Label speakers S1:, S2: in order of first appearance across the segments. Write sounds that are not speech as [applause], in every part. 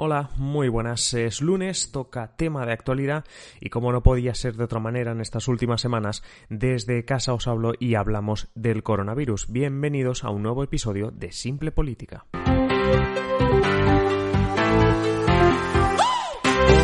S1: Hola, muy buenas. Es lunes, toca tema de actualidad y como no podía ser de otra manera en estas últimas semanas, desde casa os hablo y hablamos del coronavirus. Bienvenidos a un nuevo episodio de Simple Política.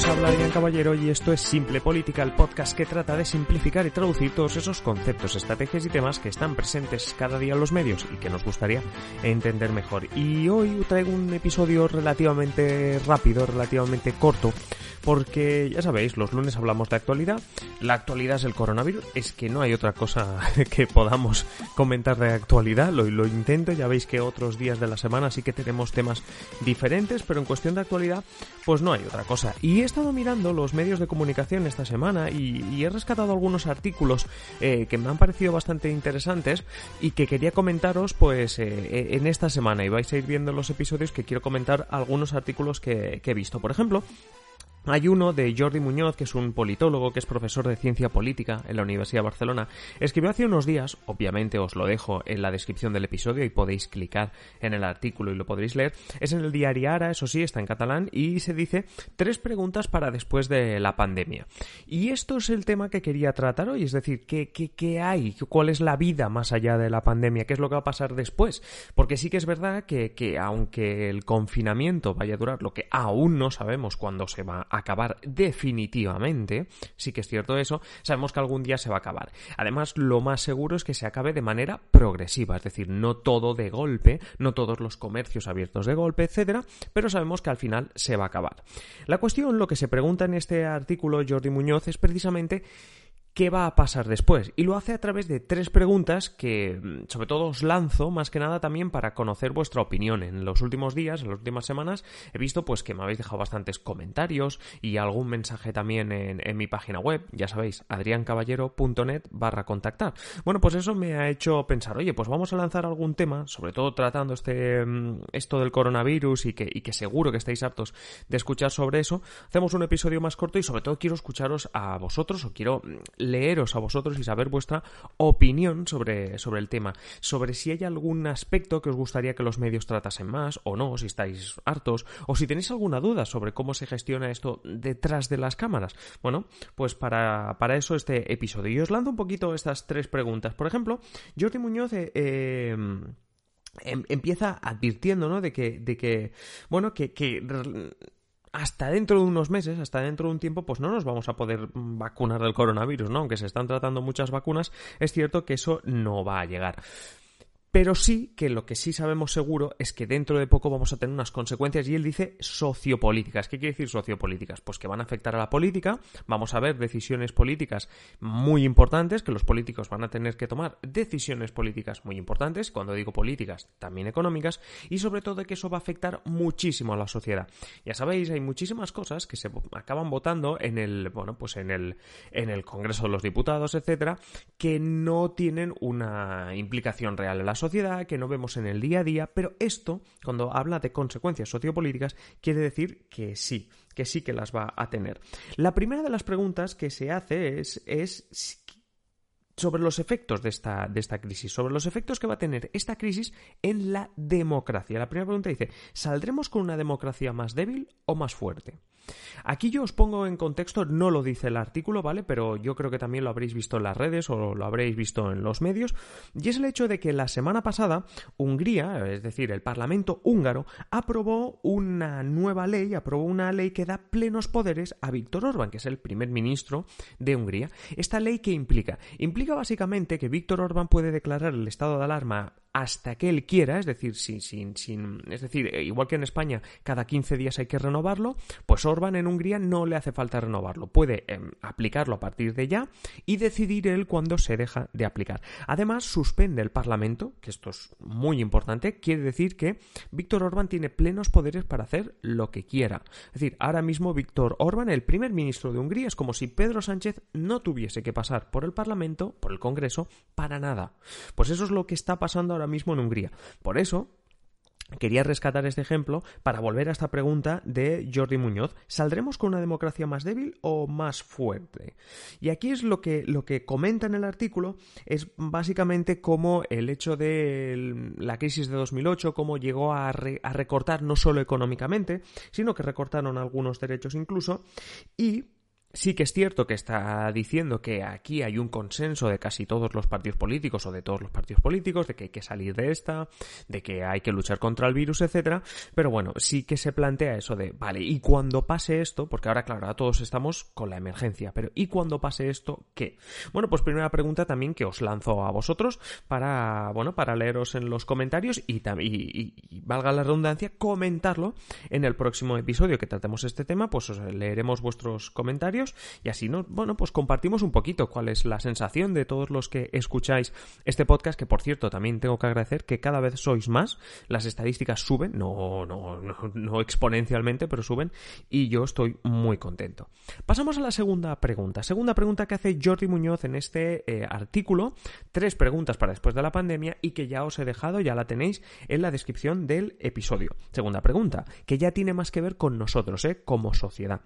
S1: Os habla Adrián Caballero y esto es Simple Política, el podcast que trata de simplificar y traducir todos esos conceptos, estrategias y temas que están presentes cada día en los medios y que nos gustaría entender mejor. Y hoy traigo un episodio relativamente rápido, relativamente corto, porque ya sabéis, los lunes hablamos de actualidad, la actualidad es el coronavirus, es que no hay otra cosa [laughs] que podamos comentar de actualidad, lo, lo intento, ya veis que otros días de la semana sí que tenemos temas diferentes, pero en cuestión de actualidad, pues no hay otra cosa. Y he estado mirando los medios de comunicación esta semana y, he rescatado algunos artículos eh, que me han parecido bastante interesantes y que quería comentaros pues eh, en esta semana y vais a ir viendo los episodios que quiero comentar algunos artículos que he visto. Por ejemplo, hay uno de Jordi Muñoz, que es un politólogo, que es profesor de ciencia política en la Universidad de Barcelona. Escribió hace unos días, obviamente os lo dejo en la descripción del episodio y podéis clicar en el artículo y lo podréis leer. Es en el diario Ara, eso sí, está en catalán y se dice tres preguntas para después de la pandemia. Y esto es el tema que quería tratar hoy, es decir, ¿qué, qué, qué hay? ¿Cuál es la vida más allá de la pandemia? ¿Qué es lo que va a pasar después? Porque sí que es verdad que, que aunque el confinamiento vaya a durar lo que aún no sabemos cuándo se va acabar definitivamente, sí que es cierto eso, sabemos que algún día se va a acabar. Además, lo más seguro es que se acabe de manera progresiva, es decir, no todo de golpe, no todos los comercios abiertos de golpe, etcétera, pero sabemos que al final se va a acabar. La cuestión, lo que se pregunta en este artículo Jordi Muñoz es precisamente qué va a pasar después. Y lo hace a través de tres preguntas que, mm, sobre todo, os lanzo más que nada también para conocer vuestra opinión. En los últimos días, en las últimas semanas, he visto pues que me habéis dejado bastantes comentarios y algún mensaje también en, mi página web, ya sabéis, adriancaballero.net barra contactar. Bueno, pues eso me ha hecho pensar, oye, pues vamos a lanzar algún tema, sobre todo tratando este mm, esto del coronavirus y que, y que seguro que estáis aptos de escuchar sobre eso. Hacemos un episodio más corto y sobre todo quiero escucharos a vosotros o quiero mm, leeros a vosotros y saber vuestra opinión sobre, sobre el tema, sobre si hay algún aspecto que os gustaría que los medios tratasen más o no, si estáis hartos, o si tenéis alguna duda sobre cómo se gestiona esto detrás de las cámaras. Bueno, pues para, para eso este episodio. Y os lanzo un poquito estas tres preguntas. Por ejemplo, Jordi Muñoz... Eh, eh, em, empieza advirtiendo, ¿no? De que, de que, bueno, que hasta dentro de unos meses, hasta dentro de un tiempo, pues no nos vamos a poder vacunar del coronavirus, ¿no? Aunque se están tratando muchas vacunas, es cierto que eso no va a llegar. Pero sí que lo que sí sabemos seguro es que dentro de poco vamos a tener unas consecuencias y él dice sociopolíticas. ¿Qué quiere decir sociopolíticas? Pues que van a afectar a la política, vamos a ver decisiones políticas muy importantes, que los políticos van a tener que tomar decisiones políticas muy importantes, cuando digo políticas, también económicas, y sobre todo que eso va a afectar muchísimo a la sociedad. Ya sabéis, hay muchísimas cosas que se acaban votando en el, bueno, pues en el, en el Congreso de los Diputados, etcétera, que no tienen una implicación real en la sociedad, que no vemos en el día a día, pero esto, cuando habla de consecuencias sociopolíticas, quiere decir que sí, que sí que las va a tener. La primera de las preguntas que se hace es, sobre los efectos de esta, de esta crisis, sobre los efectos que va a tener esta crisis en la democracia. La primera pregunta dice, ¿saldremos con una democracia más débil o más fuerte? Aquí yo os pongo en contexto, no lo dice el artículo, ¿vale? Pero yo creo que también lo habréis visto en las redes o lo habréis visto en los medios, y es el hecho de que la semana pasada Hungría, es decir, el Parlamento húngaro, aprobó una nueva ley, aprobó una ley que da plenos poderes a Víctor Orbán, que es el primer ministro de Hungría. Esta ley que implica? Implica básicamente que Víctor Orbán puede declarar el estado de alarma hasta que él quiera, es decir, sin, sin, sin, es decir, eh, igual que en España cada 15 días hay que renovarlo, pues Orban en Hungría no le hace falta renovarlo, puede em, aplicarlo a partir de ya y decidir él cuándo se deja de aplicar. Además, suspende el Parlamento, que esto es muy importante, quiere decir que Víctor Orban tiene plenos poderes para hacer lo que quiera. Es decir, ahora mismo Víctor Orban, el primer ministro de Hungría, es como si Pedro Sánchez no tuviese que pasar por el Parlamento, por el Congreso, para nada. Pues eso es lo que está pasando ahora mismo en Hungría. Por eso, Quería rescatar este ejemplo para volver a esta pregunta de Jordi Muñoz. ¿Saldremos con una democracia más débil o más fuerte? Y aquí es lo que, lo que comenta en el artículo, es básicamente cómo el hecho de la crisis de 2008, cómo llegó a, a recortar no solo económicamente, sino que recortaron algunos derechos incluso, y Sí que es cierto que está diciendo que aquí hay un consenso de casi todos los partidos políticos o de todos los partidos políticos de que hay que salir de esta, de que hay que luchar contra el virus, etcétera. Pero bueno, sí que se plantea eso de, vale, y cuando pase esto, porque ahora claro, ahora todos estamos con la emergencia, pero ¿y cuando pase esto qué? Bueno, pues primera pregunta también que os lanzo a vosotros para, bueno, para leeros en los comentarios y, y, y valga la redundancia, comentarlo en el próximo episodio que tratemos este tema, pues os leeremos vuestros comentarios y así, ¿no? bueno, pues compartimos un poquito cuál es la sensación de todos los que escucháis este podcast, que por cierto también tengo que agradecer que cada vez sois más, las estadísticas suben, no, no, no, exponencialmente, pero suben y yo estoy muy contento. Pasamos a la segunda pregunta. Segunda pregunta que hace Jordi Muñoz en este eh, artículo, tres preguntas para después de la pandemia y que ya os he dejado, ya la tenéis en la descripción del episodio. Segunda pregunta, que ya tiene más que ver con nosotros, ¿eh? como sociedad.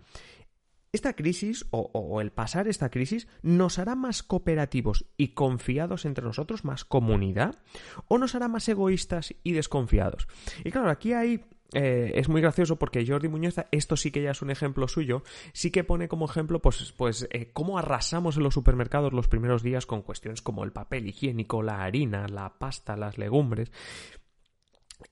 S1: Esta crisis o, el pasar esta crisis nos hará más cooperativos y confiados entre nosotros, más comunidad, o nos hará más egoístas y desconfiados. Y claro, aquí hay eh, es muy gracioso porque Jordi Muñoz, esto sí que ya es un ejemplo suyo, sí que pone como ejemplo, pues, pues eh, cómo arrasamos en los supermercados los primeros días con cuestiones como el papel higiénico, la harina, la pasta, las legumbres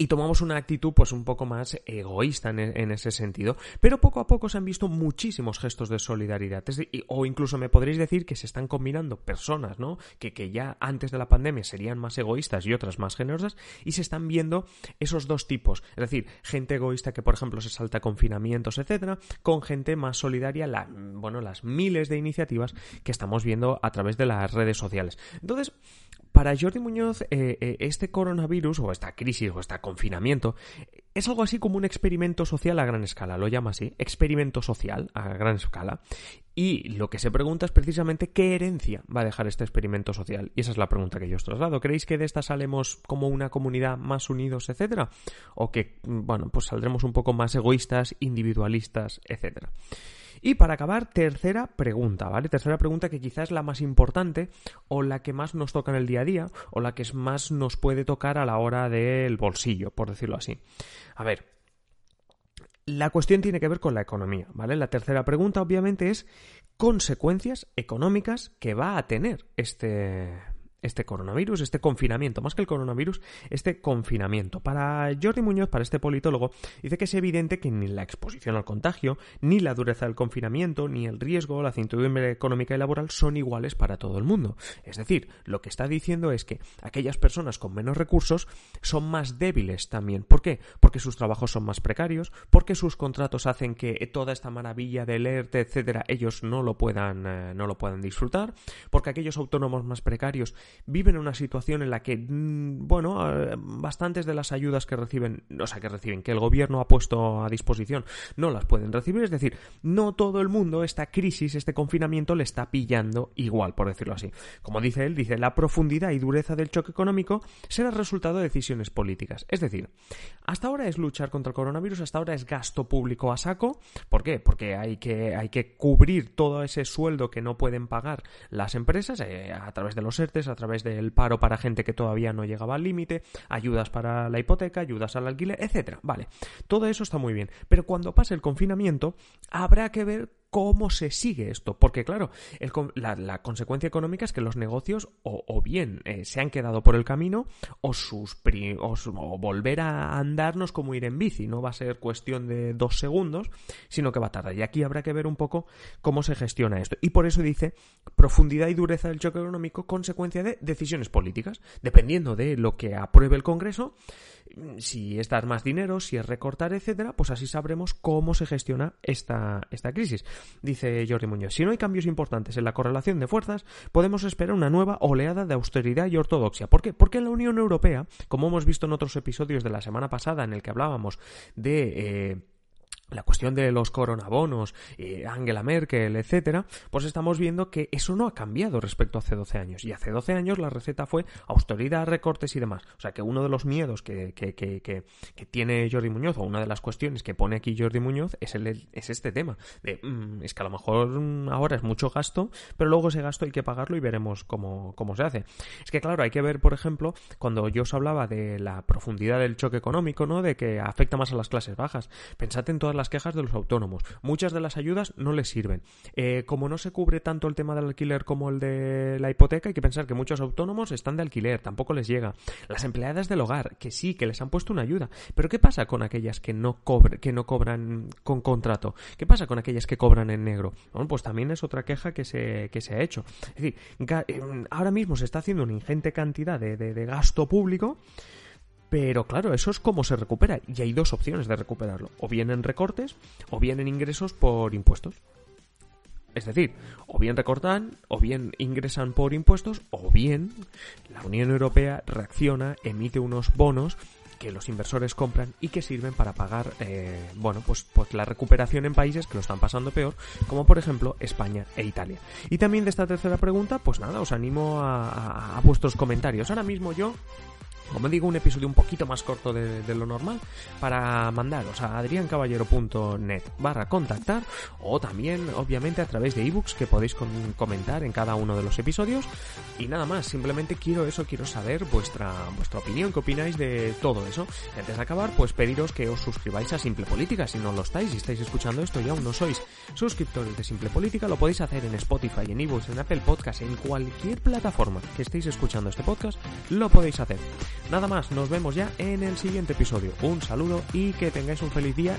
S1: y tomamos una actitud pues un poco más egoísta en, ese sentido. Pero poco a poco se han visto muchísimos gestos de solidaridad. o incluso me podréis decir que se están combinando personas, ¿no? Que, que ya antes de la pandemia serían más egoístas y otras más generosas y se están viendo esos dos tipos. Es decir, gente egoísta que por ejemplo se salta confinamientos, etcétera, con gente más solidaria, bueno, las miles de iniciativas que estamos viendo a través de las redes sociales. Entonces, para Jordi Muñoz, eh, eh, este coronavirus o esta crisis o este confinamiento es algo así como un experimento social a gran escala, lo llama así, experimento social a gran escala. Y lo que se pregunta es precisamente qué herencia va a dejar este experimento social. Y esa es la pregunta que yo os traslado. ¿Creéis que de esta salemos como una comunidad más unidos, etcétera? ¿O que, bueno, pues saldremos un poco más egoístas, individualistas, etcétera? Y para acabar, tercera pregunta, ¿vale? Tercera pregunta que quizás es la más importante o la que más nos toca en el día a día o la que más nos puede tocar a la hora del bolsillo, por decirlo así. A ver, la cuestión tiene que ver con la economía, ¿vale? La tercera pregunta, obviamente, es consecuencias económicas que va a tener este, este coronavirus, este confinamiento, más que el coronavirus, este confinamiento. Para Jordi Muñoz, para este politólogo, dice que es evidente que ni la exposición al contagio, ni la dureza del confinamiento, ni el riesgo, la cinturilla económica y laboral son iguales para todo el mundo. Es decir, lo que está diciendo es que aquellas personas con menos recursos son más débiles también. ¿Por qué? Porque sus trabajos son más precarios, porque sus contratos hacen que toda esta maravilla del ERTE, etcétera, ellos no lo puedan, eh, no lo puedan disfrutar, porque aquellos autónomos más precarios viven en una situación en la que, mm, bueno, eh, bastantes de las ayudas que reciben, o sea, que reciben, que el gobierno ha puesto a disposición, no las pueden recibir. Es decir, no todo el mundo, esta crisis, este confinamiento, le está pillando igual, por decirlo así. Como dice él, dice, la profundidad y dureza del choque económico será resultado de decisiones políticas. Es decir, hasta ahora es luchar contra el coronavirus, hasta ahora es gasto público a saco. ¿Por qué? Porque hay que, hay que cubrir todo ese sueldo que no pueden pagar las empresas eh, a través de los ERTES, a través del paro para gente que todavía no llegaba al límite, ayudas para la hipoteca, ayudas al alquiler, etcétera. Vale, todo eso está muy bien, pero cuando pase el confinamiento habrá que ver cómo se sigue esto. Porque, claro, la, consecuencia económica es que los negocios o, bien eh, se han quedado por el camino o, sus o, volver a andarnos como ir en bici. No va a ser cuestión de dos segundos, sino que va a tardar. Y aquí habrá que ver un poco cómo se gestiona esto. Y por eso dice profundidad y dureza del choque económico, consecuencia de decisiones políticas. Dependiendo de lo que apruebe el Congreso, si es dar más dinero, si es recortar, etcétera, pues así sabremos cómo se gestiona esta, esta crisis. Dice Jordi Muñoz, si no hay cambios importantes en la correlación de fuerzas, podemos esperar una nueva oleada de austeridad y ortodoxia. ¿Por qué? Porque la Unión Europea, como hemos visto en otros episodios de la semana pasada en el que hablábamos de... Eh, la cuestión de los coronabonos, eh, Angela Merkel, etcétera, pues estamos viendo que eso no ha cambiado respecto a hace 12 años. Y hace 12 años la receta fue austeridad, recortes y demás. O sea que uno de los miedos que, que, que, que, tiene Jordi Muñoz, o una de las cuestiones que pone aquí Jordi Muñoz, es, el, es este tema. De, mm, es que a lo mejor ahora es mucho gasto, pero luego ese gasto hay que pagarlo y veremos cómo, cómo se hace. Es que claro, hay que ver, por ejemplo, cuando yo os hablaba de la profundidad del choque económico, ¿no? De que afecta más a las clases bajas. Pensad en todas las quejas de los autónomos. Muchas de las ayudas no les sirven. Eh, como no se cubre tanto el tema del alquiler como el de la hipoteca, hay que pensar que muchos autónomos están de alquiler, tampoco les llega. Las empleadas del hogar, que sí, que les han puesto una ayuda. Pero ¿qué pasa con aquellas que no, que no cobran con contrato? ¿Qué pasa con aquellas que cobran en negro? Bueno, pues también es otra queja que se, que se ha hecho. Es decir, eh, ahora mismo se está haciendo una ingente cantidad de, de gasto público pero claro, eso es como se recupera. Y hay dos opciones de recuperarlo. O bien en recortes, o bien en ingresos por impuestos. Es decir, o bien recortan, o bien ingresan por impuestos, o bien la Unión Europea reacciona, emite unos bonos que los inversores compran y que sirven para pagar, eh, bueno, pues, pues la recuperación en países que lo están pasando peor, como por ejemplo España e Italia. Y también de esta tercera pregunta, pues nada, os animo a vuestros comentarios. Ahora mismo yo como digo, un episodio un poquito más corto de, lo normal para mandaros a adriancaballero.net barra contactar o también, obviamente, a través de ebooks que podéis comentar en cada uno de los episodios. Y nada más, simplemente quiero eso, quiero saber vuestra, vuestra opinión, qué opináis de todo eso. antes de acabar, pues pediros que os suscribáis a Simple Política. Si no lo estáis y estáis escuchando esto y aún no sois suscriptores de Simple Política, lo podéis hacer en Spotify, en ebooks, en Apple Podcast, en cualquier plataforma que estéis escuchando este podcast, lo podéis hacer. Nada más, nos vemos ya en el siguiente episodio. Un saludo y que tengáis un feliz día